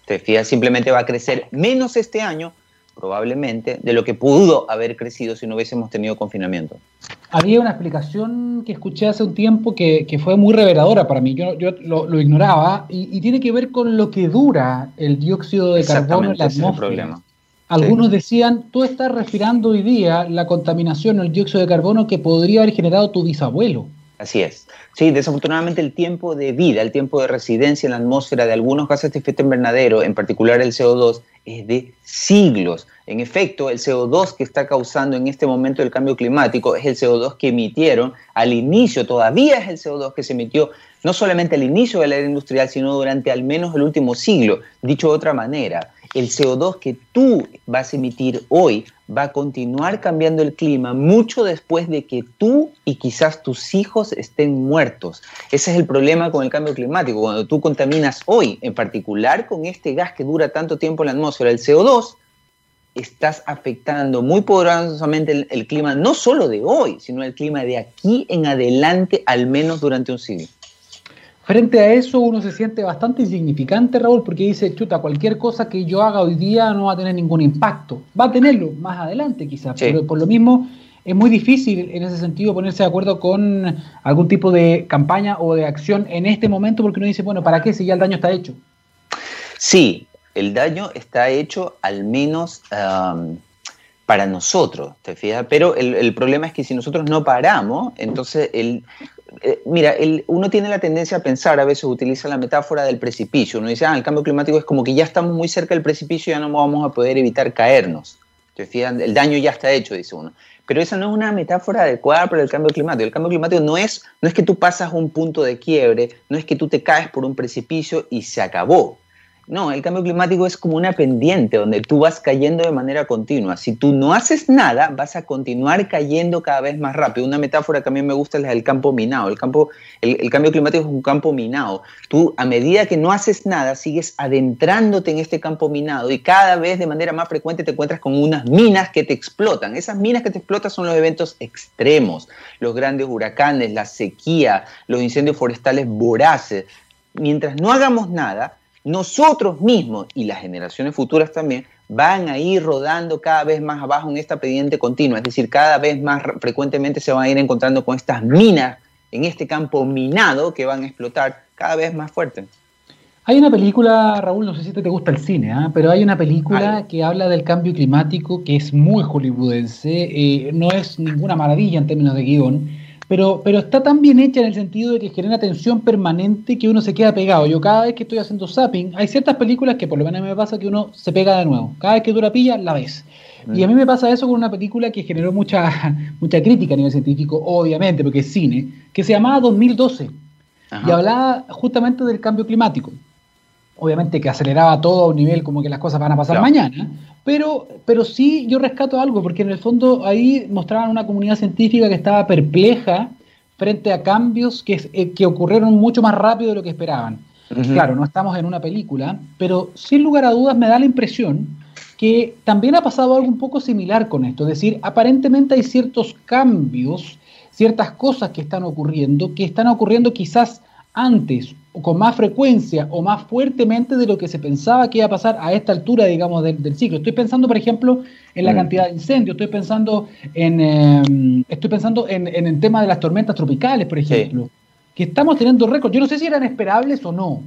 Te fijas, simplemente va a crecer menos este año probablemente, de lo que pudo haber crecido si no hubiésemos tenido confinamiento.
Había una explicación que escuché hace un tiempo que, fue muy reveladora para mí, yo, yo lo, ignoraba, y, tiene que ver con lo que dura el dióxido de carbono en la atmósfera. Algunos decían, tú estás respirando hoy día la contaminación o el dióxido de carbono que podría haber generado tu bisabuelo.
Así es. Sí, desafortunadamente el tiempo de vida, el tiempo de residencia en la atmósfera de algunos gases de efecto invernadero, en particular el CO2, es de siglos. En efecto, el CO2 que está causando en este momento el cambio climático es el CO2 que emitieron al inicio, todavía es el CO2 que se emitió no solamente al inicio de la era industrial, sino durante al menos el último siglo. Dicho de otra manera, el CO2 que tú vas a emitir hoy va a continuar cambiando el clima mucho después de que tú y quizás tus hijos estén muertos. Ese es el problema con el cambio climático. Cuando tú contaminas hoy, en particular con este gas que dura tanto tiempo en la atmósfera, el CO2, estás afectando muy poderosamente el, clima no solo de hoy, sino el clima de aquí en adelante, al menos durante un siglo.
Frente a eso uno se siente bastante insignificante, Raúl, porque dice, chuta, cualquier cosa que yo haga hoy día no va a tener ningún impacto. Va a tenerlo más adelante quizás, pero por lo mismo es muy difícil en ese sentido ponerse de acuerdo con algún tipo de campaña o de acción en este momento porque uno dice, bueno, ¿para qué si ya el daño está hecho?
Sí, el daño está hecho al menos para nosotros, ¿te fijas? Pero el, el, problema es que si nosotros no paramos, entonces el, eh, mira, uno tiene la tendencia a pensar, a veces utiliza la metáfora del precipicio. Uno dice, ah, el cambio climático es como que ya estamos muy cerca del precipicio y ya no vamos a poder evitar caernos. El daño ya está hecho, dice uno. Pero esa no es una metáfora adecuada para el cambio climático. El cambio climático no es, no es que tú pasas un punto de quiebre, no es que tú te caes por un precipicio y se acabó. No, el cambio climático es como una pendiente donde tú vas cayendo de manera continua. Si tú no haces nada, vas a continuar cayendo cada vez más rápido. Una metáfora que a mí me gusta es la del campo minado. El, campo, el, cambio climático es un campo minado. Tú, a medida que no haces nada, sigues adentrándote en este campo minado y cada vez de manera más frecuente te encuentras con unas minas que te explotan. Esas minas que te explotan son los eventos extremos, los grandes huracanes, la sequía, los incendios forestales voraces. Mientras no hagamos nada, nosotros mismos y las generaciones futuras también van a ir rodando cada vez más abajo en esta pendiente continua, es decir, cada vez más frecuentemente se van a ir encontrando con estas minas en este campo minado que van a explotar cada vez más fuerte.
Hay una película, Raúl, no sé si te gusta el cine, ¿ah? pero hay una película que habla del cambio climático que es muy hollywoodense, eh, no es ninguna maravilla en términos de guion, pero, pero está tan bien hecha en el sentido de que genera tensión permanente que uno se queda pegado. Yo cada vez que estoy haciendo zapping, hay ciertas películas que por lo menos me pasa que uno se pega de nuevo. Cada vez que dura pilla, la ves. Y a mí me pasa eso con una película que generó mucha, mucha crítica a nivel científico, obviamente, porque es cine, que se llamaba 2012 y hablaba justamente del cambio climático. Obviamente que aceleraba todo a un nivel como que las cosas van a pasar mañana, pero, pero sí yo rescato algo, porque en el fondo ahí mostraban una comunidad científica que estaba perpleja frente a cambios que, eh, que ocurrieron mucho más rápido de lo que esperaban. Claro, no estamos en una película, pero sin lugar a dudas me da la impresión que también ha pasado algo un poco similar con esto. Es decir, aparentemente hay ciertos cambios, ciertas cosas que están ocurriendo, que están ocurriendo quizás antes con más frecuencia o más fuertemente de lo que se pensaba que iba a pasar a esta altura, digamos, del, ciclo. Estoy pensando, por ejemplo, en la mm. cantidad de incendios, estoy pensando en, em, estoy pensando en, el tema de las tormentas tropicales, por ejemplo, que estamos teniendo récords. Yo no sé si eran esperables o no.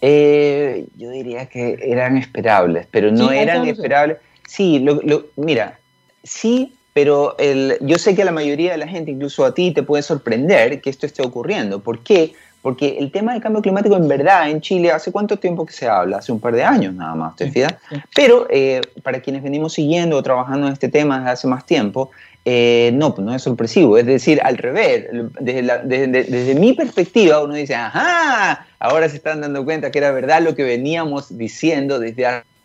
Eh, yo diría que eran esperables, pero no eran esperables. Sí, lo, mira, sí, pero el, yo sé que a la mayoría de la gente, incluso a ti, te puede sorprender que esto esté ocurriendo. ¿Por qué? Porque el tema del cambio climático en verdad en Chile, ¿hace cuánto tiempo que se habla? Hace un par de años nada más, ¿te fijas? Pero eh, para quienes venimos siguiendo o trabajando en este tema desde hace más tiempo, eh, no, no es sorpresivo. Es decir, al revés, desde, desde, mi perspectiva uno dice, ajá, ahora se están dando cuenta que era verdad lo que veníamos diciendo desde hace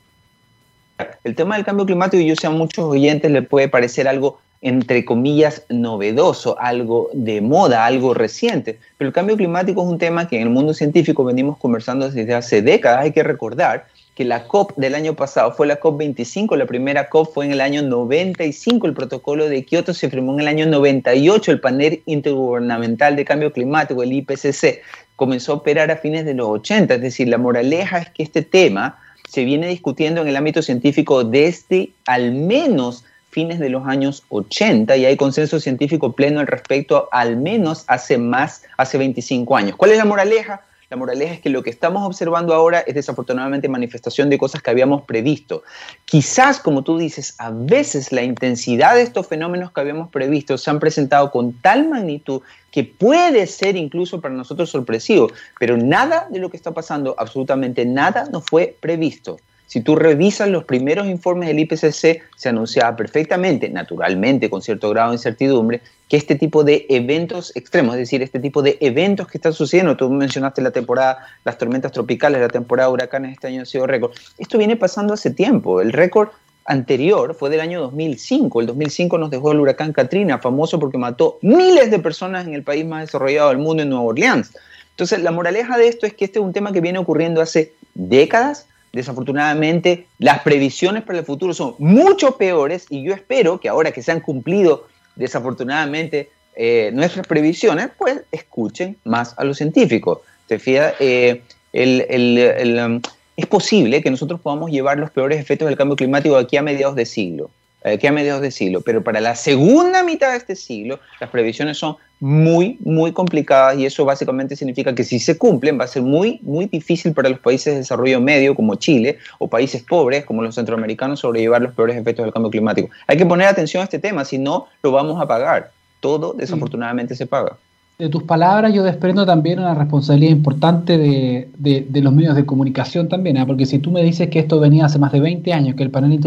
el tema del cambio climático, yo sé a muchos oyentes le puede parecer algo entre comillas, novedoso, algo de moda, algo reciente. Pero el cambio climático es un tema que en el mundo científico venimos conversando desde hace décadas. Hay que recordar que la COP del año pasado fue la COP 25, la primera COP fue en el año 95, el protocolo de Kioto se firmó en el año 98, el panel intergubernamental de cambio climático, el IPCC, comenzó a operar a fines de los 80, es decir, la moraleja es que este tema se viene discutiendo en el ámbito científico desde al menos fines de los años 80 y hay consenso científico pleno al respecto al menos hace más, hace 25 años. ¿Cuál es la moraleja? La moraleja es que lo que estamos observando ahora es desafortunadamente manifestación de cosas que habíamos previsto. Quizás, como tú dices, a veces la intensidad de estos fenómenos que habíamos previsto se han presentado con tal magnitud que puede ser incluso para nosotros sorpresivo, pero nada de lo que está pasando, absolutamente nada, no fue previsto. Si tú revisas los primeros informes del IPCC, se anunciaba perfectamente, naturalmente, con cierto grado de incertidumbre, que este tipo de eventos extremos, es decir, este tipo de eventos que están sucediendo, tú mencionaste la temporada, las tormentas tropicales, la temporada de huracanes este año ha sido récord. Esto viene pasando hace tiempo. El récord anterior fue del año 2005. El 2005 nos dejó el huracán Katrina, famoso porque mató miles de personas en el país más desarrollado del mundo, en Nueva Orleans. Entonces, la moraleja de esto es que este es un tema que viene ocurriendo hace décadas desafortunadamente las previsiones para el futuro son mucho peores y yo espero que ahora que se han cumplido desafortunadamente eh, nuestras previsiones, pues escuchen más a los científicos. ¿Te fías? Eh, um, es posible que nosotros podamos llevar los peores efectos del cambio climático aquí a mediados de siglo. Que a mediados de siglo, pero para la segunda mitad de este siglo las previsiones son muy, muy complicadas y eso básicamente significa que si se cumplen va a ser muy, muy difícil para los países de desarrollo medio como Chile o países pobres como los centroamericanos sobrellevar los peores efectos del cambio climático. Hay que poner atención a este tema, si no lo vamos a pagar. Todo desafortunadamente se paga
de tus palabras yo desprendo también una responsabilidad importante de, de, los medios de comunicación también, ¿eh? porque si tú me dices que esto venía hace más de 20 años, que el panel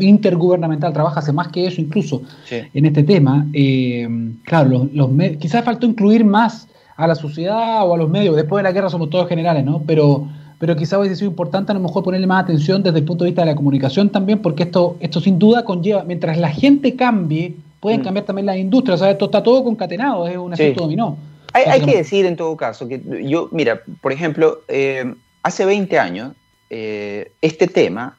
intergubernamental trabaja hace más que eso incluso en este tema, eh, claro, los, quizás faltó incluir más a la sociedad o a los medios, después de la guerra somos todos generales, ¿no? Pero, pero quizás hubiese sido importante a lo mejor ponerle más atención desde el punto de vista de la comunicación también, porque esto, esto sin duda conlleva, mientras la gente cambie, pueden mm. cambiar también las industrias. O sea, esto está todo concatenado, es un efecto dominó.
Hay, que decir en todo caso que yo, mira, por ejemplo, eh, hace 20 años eh, este tema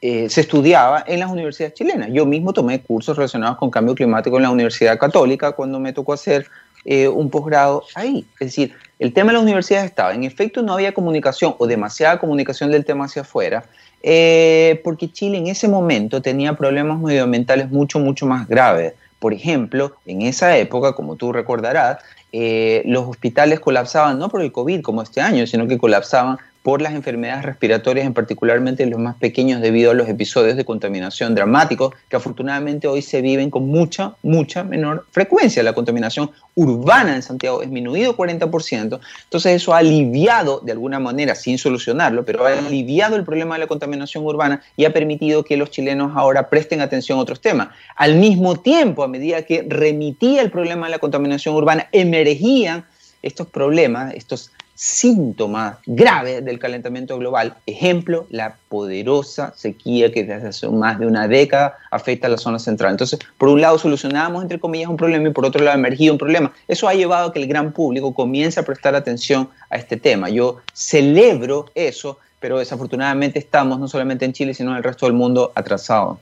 eh, se estudiaba en las universidades chilenas. Yo mismo tomé cursos relacionados con cambio climático en la Universidad Católica cuando me tocó hacer un posgrado ahí. Es decir, el tema de las universidades estaba. En efecto, no había comunicación o demasiada comunicación del tema hacia afuera. Eh, porque Chile en ese momento tenía problemas medioambientales mucho, mucho más graves. Por ejemplo, en esa época, como tú recordarás, eh, los hospitales colapsaban no por el COVID como este año, sino que colapsaban por las enfermedades respiratorias, en particularmente los más pequeños, debido a los episodios de contaminación dramáticos que afortunadamente hoy se viven con mucha, mucha menor frecuencia. La contaminación urbana en Santiago ha disminuido 40%, entonces eso ha aliviado de alguna manera, sin solucionarlo, pero ha aliviado el problema de la contaminación urbana y ha permitido que los chilenos ahora presten atención a otros temas. Al mismo tiempo, a medida que remitía el problema de la contaminación urbana, emergían estos problemas, estos síntoma grave del calentamiento global. Ejemplo, la poderosa sequía que desde hace más de una década afecta a la zona central. Entonces, por un lado solucionábamos, entre comillas, un problema y por otro lado emergía un problema. Eso ha llevado a que el gran público comience a prestar atención a este tema. Yo celebro eso, pero desafortunadamente estamos, no solamente en Chile, sino en el resto del mundo, atrasados.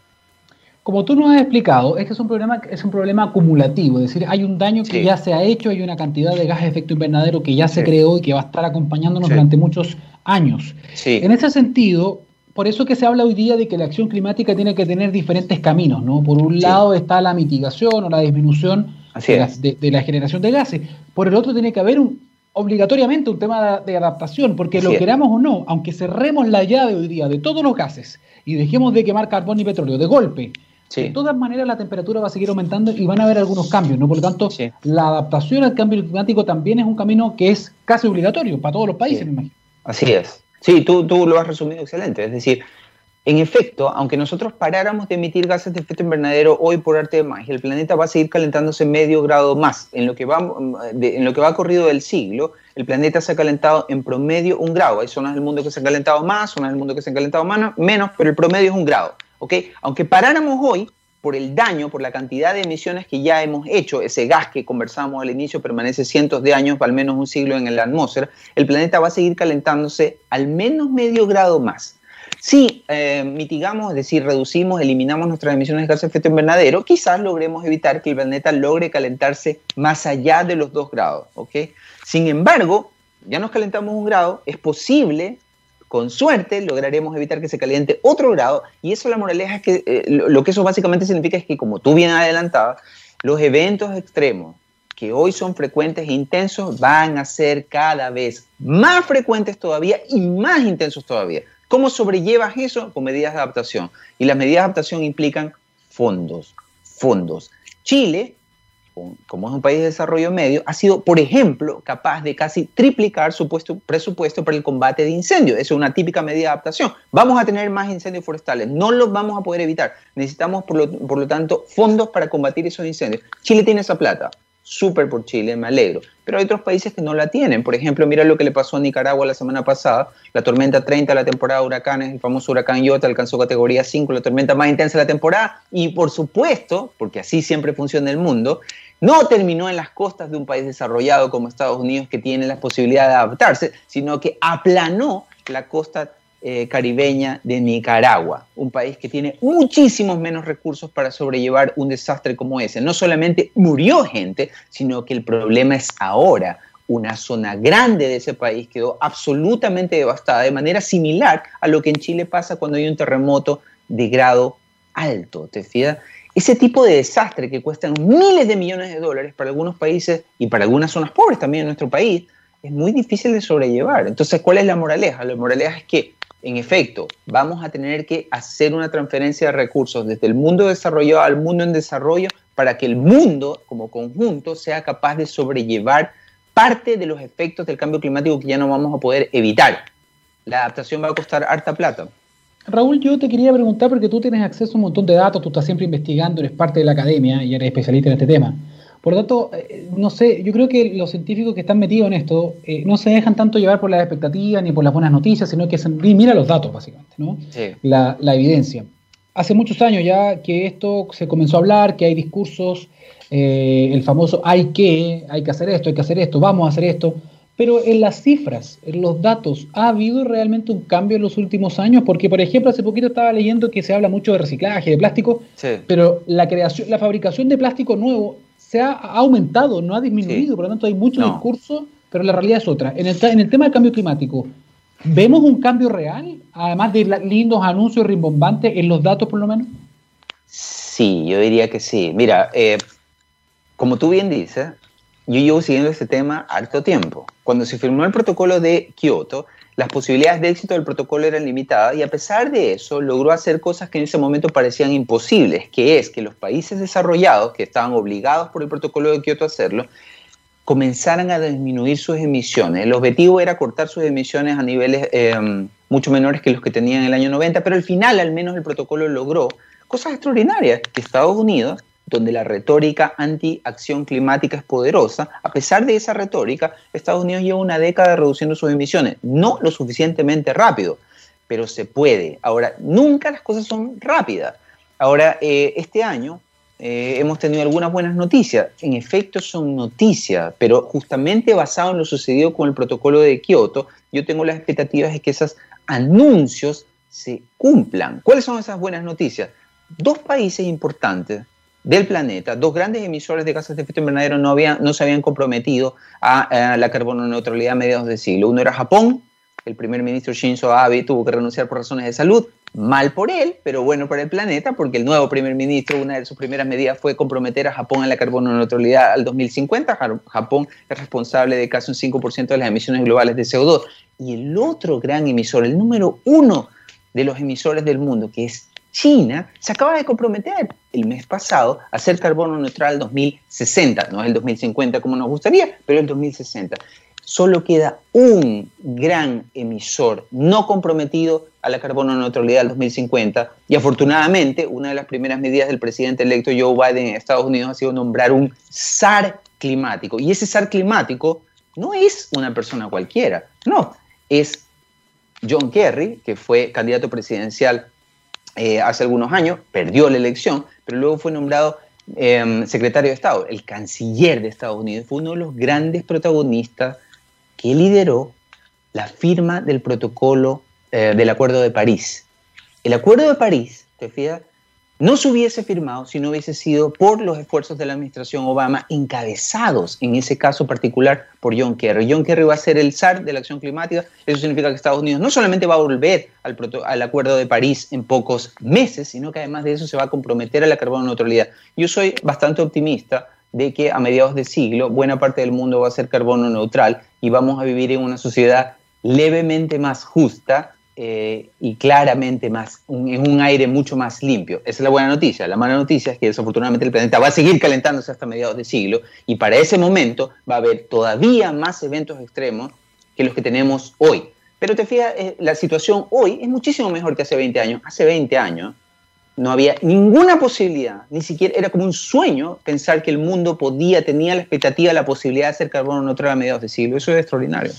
Como tú nos has explicado, este es un problema, es un problema acumulativo, es decir, hay un daño que ya se ha hecho, hay una cantidad de gases de efecto invernadero que ya se creó y que va a estar acompañándonos durante muchos años. En ese sentido, por eso que se habla hoy día de que la acción climática tiene que tener diferentes caminos, ¿no? Por un lado está la mitigación o la disminución de la, generación de gases, por el otro tiene que haber un, obligatoriamente un tema de, adaptación, porque lo queramos o no, aunque cerremos la llave hoy día de todos los gases y dejemos de quemar carbón y petróleo de golpe, de todas maneras, la temperatura va a seguir aumentando y van a haber algunos cambios, ¿no? Por lo tanto, la adaptación al cambio climático también es un camino que es casi obligatorio para todos los países, me imagino.
Así es. Sí, tú, tú lo has resumido excelente. Es decir, en efecto, aunque nosotros paráramos de emitir gases de efecto invernadero hoy por arte de magia, el planeta va a seguir calentándose medio grado más. En lo que va, en lo que va corrido del siglo, el planeta se ha calentado en promedio un grado. Hay zonas del mundo que se han calentado más, zonas del mundo que se han calentado menos, pero el promedio es un grado. Aunque paráramos hoy por el daño, por la cantidad de emisiones que ya hemos hecho, ese gas que conversamos al inicio permanece cientos de años, al menos un siglo en la atmósfera, el planeta va a seguir calentándose al menos medio grado más. Si eh, mitigamos, es decir, reducimos, eliminamos nuestras emisiones de gases de efecto invernadero, quizás logremos evitar que el planeta logre calentarse más allá de los dos grados. Sin embargo, ya nos calentamos un grado, es posible con suerte lograremos evitar que se caliente otro grado y eso la moraleja es que eh, lo que eso básicamente significa es que como tú bien adelantabas, los eventos extremos que hoy son frecuentes e intensos van a ser cada vez más frecuentes todavía y más intensos todavía. ¿Cómo sobrellevas eso? Con medidas de adaptación. Y las medidas de adaptación implican fondos, fondos. Chile como es un país de desarrollo medio, ha sido, por ejemplo, capaz de casi triplicar su presupuesto para el combate de incendios. Eso es una típica medida de adaptación. Vamos a tener más incendios forestales, no los vamos a poder evitar. Necesitamos, por lo tanto, fondos para combatir esos incendios. Chile tiene esa plata súper por Chile, me alegro. Pero hay otros países que no la tienen. Por ejemplo, mira lo que le pasó a Nicaragua la semana pasada. La tormenta 30 de la temporada de huracanes, el famoso huracán Iota alcanzó categoría 5, la tormenta más intensa de la temporada. Y por supuesto, porque así siempre funciona el mundo, no terminó en las costas de un país desarrollado como Estados Unidos que tiene la posibilidad de adaptarse, sino que aplanó la costa eh, caribeña de Nicaragua, un país que tiene muchísimos menos recursos para sobrellevar un desastre como ese. No solamente murió gente, sino que el problema es ahora. Una zona grande de ese país quedó absolutamente devastada, de manera similar a lo que en Chile pasa cuando hay un terremoto de grado alto. ¿Te fijas? Ese tipo de desastre que cuestan miles de millones de dólares para algunos países y para algunas zonas pobres también en nuestro país, es muy difícil de sobrellevar. Entonces, ¿cuál es la moraleja? La moraleja es que en efecto, vamos a tener que hacer una transferencia de recursos desde el mundo desarrollado al mundo en desarrollo para que el mundo como conjunto sea capaz de sobrellevar parte de los efectos del cambio climático que ya no vamos a poder evitar. La adaptación va a costar harta plata.
Raúl, yo te quería preguntar porque tú tienes acceso a un montón de datos, tú estás siempre investigando, eres parte de la academia y eres especialista en este tema. Por lo tanto, eh, no sé, yo creo que los científicos que están metidos en esto eh, no se dejan tanto llevar por las expectativas ni por las buenas noticias, sino que mira los datos, básicamente, ¿no? La, evidencia. Hace muchos años ya que esto se comenzó a hablar, que hay discursos, eh, el famoso hay que, hay que hacer esto, hay que hacer esto, vamos a hacer esto, pero en las cifras, en los datos, ¿ha habido realmente un cambio en los últimos años? Porque, por ejemplo, hace poquito estaba leyendo que se habla mucho de reciclaje, de plástico, pero la creación, la fabricación de plástico nuevo se ha, aumentado, no ha disminuido, por lo tanto hay mucho discurso, pero la realidad es otra. En el, en el tema del cambio climático, ¿vemos un cambio real, además de lindos anuncios rimbombantes en los datos por lo menos?
Sí, yo diría que sí. Mira, eh, como tú bien dices, yo llevo siguiendo este tema harto tiempo. Cuando se firmó el protocolo de Kioto, las posibilidades de éxito del protocolo eran limitadas y a pesar de eso logró hacer cosas que en ese momento parecían imposibles, que es que los países desarrollados, que estaban obligados por el protocolo de Kioto a hacerlo, comenzaran a disminuir sus emisiones. El objetivo era cortar sus emisiones a niveles em, mucho menores que los que tenían en el año 90, pero al final al menos el protocolo logró cosas extraordinarias, que Estados Unidos donde la retórica anti-acción climática es poderosa, a pesar de esa retórica, Estados Unidos lleva una década reduciendo sus emisiones, no lo suficientemente rápido, pero se puede. Ahora, nunca las cosas son rápidas. Ahora, eh, este año eh, hemos tenido algunas buenas noticias. En efecto, son noticias, pero justamente basado en lo sucedido con el protocolo de Kioto, yo tengo las expectativas de que esas anuncios se cumplan. ¿Cuáles son esas buenas noticias? Dos países importantes del planeta, dos grandes emisores de gases de efecto invernadero no, no se habían comprometido a, a la carbono neutralidad a mediados del siglo. Uno era Japón, el primer ministro Shinzo Abe tuvo que renunciar por razones de salud, mal por él, pero bueno para el planeta, porque el nuevo primer ministro, una de sus primeras medidas fue comprometer a Japón a la carbono neutralidad al 2050. Japón es responsable de casi un 5% de las emisiones globales de CO2. Y el otro gran emisor, el número uno de los emisores del mundo, que es China, se acaba de comprometer el mes pasado a ser carbono neutral 2060. No es el 2050 como nos gustaría, pero el 2060 solo queda un gran emisor no comprometido a la carbono neutralidad del 2050 y afortunadamente una de las primeras medidas del presidente electo Joe Biden en Estados Unidos ha sido nombrar un SAR climático y ese SAR climático no es una persona cualquiera, no, es John Kerry, que fue candidato presidencial eh, hace algunos años, perdió la elección, pero luego fue nombrado em, secretario de Estado, el canciller de Estados Unidos, fue uno de los grandes protagonistas que lideró la firma del protocolo eh, del Acuerdo de París. El Acuerdo de París, te fijas, no se hubiese firmado si no hubiese sido por los esfuerzos de la administración Obama, encabezados en ese caso particular por John Kerry. John Kerry va a ser el zar de la acción climática. Eso significa que Estados Unidos no solamente va a volver al, al Acuerdo de París en pocos meses, sino que además de eso se va a comprometer a la carbono neutralidad. Yo soy bastante optimista de que a mediados de siglo buena parte del mundo va a ser carbono neutral y vamos a vivir en una sociedad levemente más justa eh, y claramente más, en un aire mucho más limpio. Esa es la buena noticia. La mala noticia es que desafortunadamente el planeta va a seguir calentándose hasta mediados de siglo y para ese momento va a haber todavía más eventos extremos que los que tenemos hoy. Pero te fijas, eh, la situación hoy es muchísimo mejor que hace 20 años. Hace 20 años no había ninguna posibilidad, ni siquiera era como un sueño pensar que el mundo podía, tenía la expectativa, la posibilidad de hacer carbono neutral a mediados de siglo. Eso es extraordinario.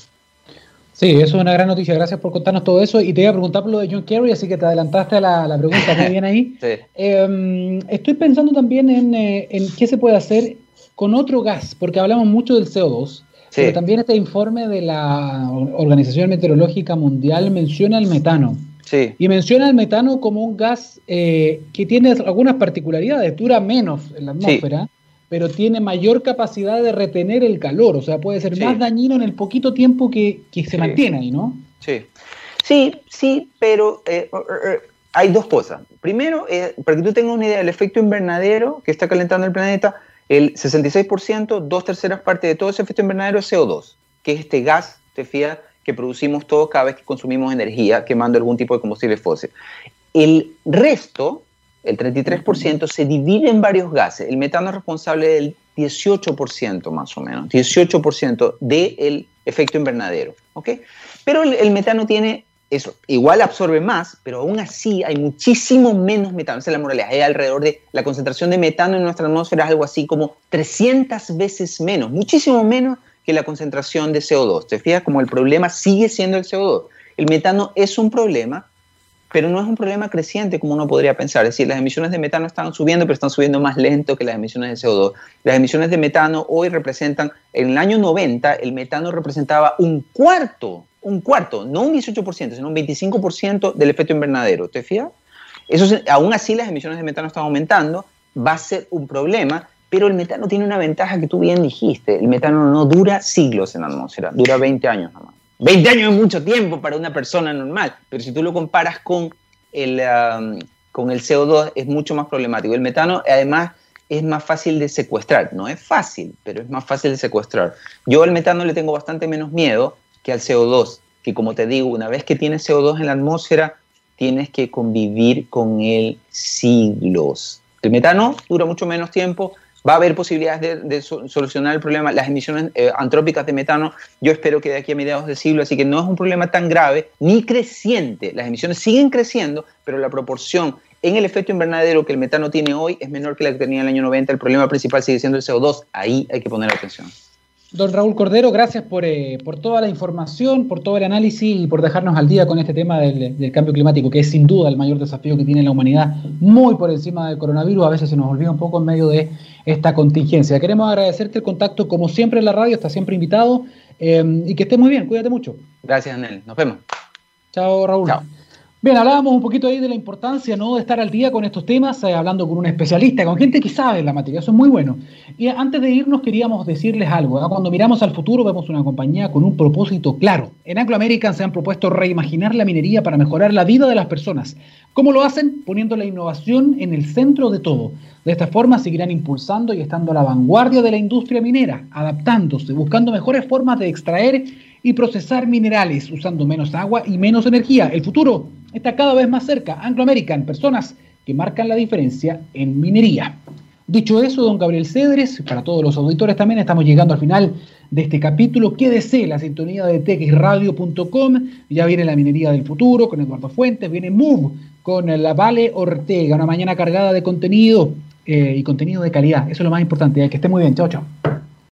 Sí, eso es una gran noticia. Gracias por contarnos todo eso. Y te iba a preguntar por lo de John Kerry, así que te adelantaste a la, pregunta muy bien ahí. Em, estoy pensando también eh, en, qué se puede hacer con otro gas, porque hablamos mucho del CO2, pero también este informe de la Organización Meteorológica Mundial menciona el metano. Y menciona el metano como un gas eh, que tiene algunas particularidades, dura menos en la atmósfera, pero tiene mayor capacidad de retener el calor, o sea, puede ser más dañino en el poquito tiempo que, se mantiene ahí, ¿no?
Sí, sí, sí, pero eh, eh, hay dos cosas. Primero, para que tú tengas una idea, el efecto invernadero que está calentando el planeta, el 66%, dos terceras partes de todo ese efecto invernadero es CO2, que es este gas, te fías, que producimos todos cada vez que consumimos energía quemando algún tipo de combustible fósil. El resto, el 33%, se divide en varios gases. El metano es responsable del 18% más o menos, 18% del efecto invernadero. ¿okay? Pero el, metano tiene eso, igual absorbe más, pero aún así hay muchísimo menos metano. Esa es la moralidad. Hay alrededor de la concentración de metano en nuestra atmósfera es algo así como 300 veces menos, muchísimo menos que la concentración de CO2. ¿Te fijas? Como el problema sigue siendo el CO2. El metano es un problema, pero no es un problema creciente como uno podría pensar. Es decir, las emisiones de metano están subiendo, pero están subiendo más lento que las emisiones de CO2. Las emisiones de metano hoy representan, en el año 90, el metano representaba un cuarto, un cuarto, no un 18%, sino un 25% del efecto invernadero. ¿Te fijas? Eso, aún así, las emisiones de metano están aumentando, va a ser un problema, pero el metano tiene una ventaja que tú bien dijiste. El metano no dura siglos en la atmósfera, dura 20 años nada más. 20 años es mucho tiempo para una persona normal, pero si tú lo comparas con el, um, con el CO2 es mucho más problemático. El metano además es más fácil de secuestrar. No es fácil, pero es más fácil de secuestrar. Yo al metano le tengo bastante menos miedo que al CO2, que como te digo, una vez que tienes CO2 en la atmósfera, tienes que convivir con él siglos. El metano dura mucho menos tiempo, va a haber posibilidades de, solucionar el problema. Las emisiones eh, antrópicas de metano, yo espero que de aquí a mediados de siglo, así que no es un problema tan grave ni creciente. Las emisiones siguen creciendo, pero la proporción en el efecto invernadero que el metano tiene hoy es menor que la que tenía en el año 90. El problema principal sigue siendo el CO2. Ahí hay que poner atención.
Don Raúl Cordero, gracias por, eh, por, toda la información, por todo el análisis y por dejarnos al día con este tema del, del, cambio climático, que es sin duda el mayor desafío que tiene la humanidad, muy por encima del coronavirus. A veces se nos olvida un poco en medio de esta contingencia. Queremos agradecerte el contacto, como siempre en la radio, está siempre invitado eh, y que esté muy bien, cuídate mucho.
Gracias, Anel. Nos vemos.
Chao, Raúl.
Chao.
Bien, hablábamos un poquito ahí de la importancia ¿no? de estar al día con estos temas, eh, hablando con un especialista, con gente que sabe la materia, eso es muy bueno. Y antes de irnos queríamos decirles algo, cuando miramos al futuro vemos una compañía con un propósito claro. En Anglo American se han propuesto reimaginar la minería para mejorar la vida de las personas. ¿Cómo lo hacen? Poniendo la innovación en el centro de todo. De esta forma seguirán impulsando y estando a la vanguardia de la industria minera, adaptándose, buscando mejores formas de extraer y procesar minerales, usando menos agua y menos energía. El futuro está cada vez más cerca. Anglo American, personas que marcan la diferencia en minería. Dicho eso, don Gabriel Cedres, para todos los auditores también, estamos llegando al final de este capítulo. Quédese la sintonía de texradio.com. Ya viene la minería del futuro con Eduardo Fuentes, viene Move con la Vale Ortega, una mañana cargada de contenido eh, y contenido de calidad. Eso es lo más importante. Que esté muy bien. Chao, chao.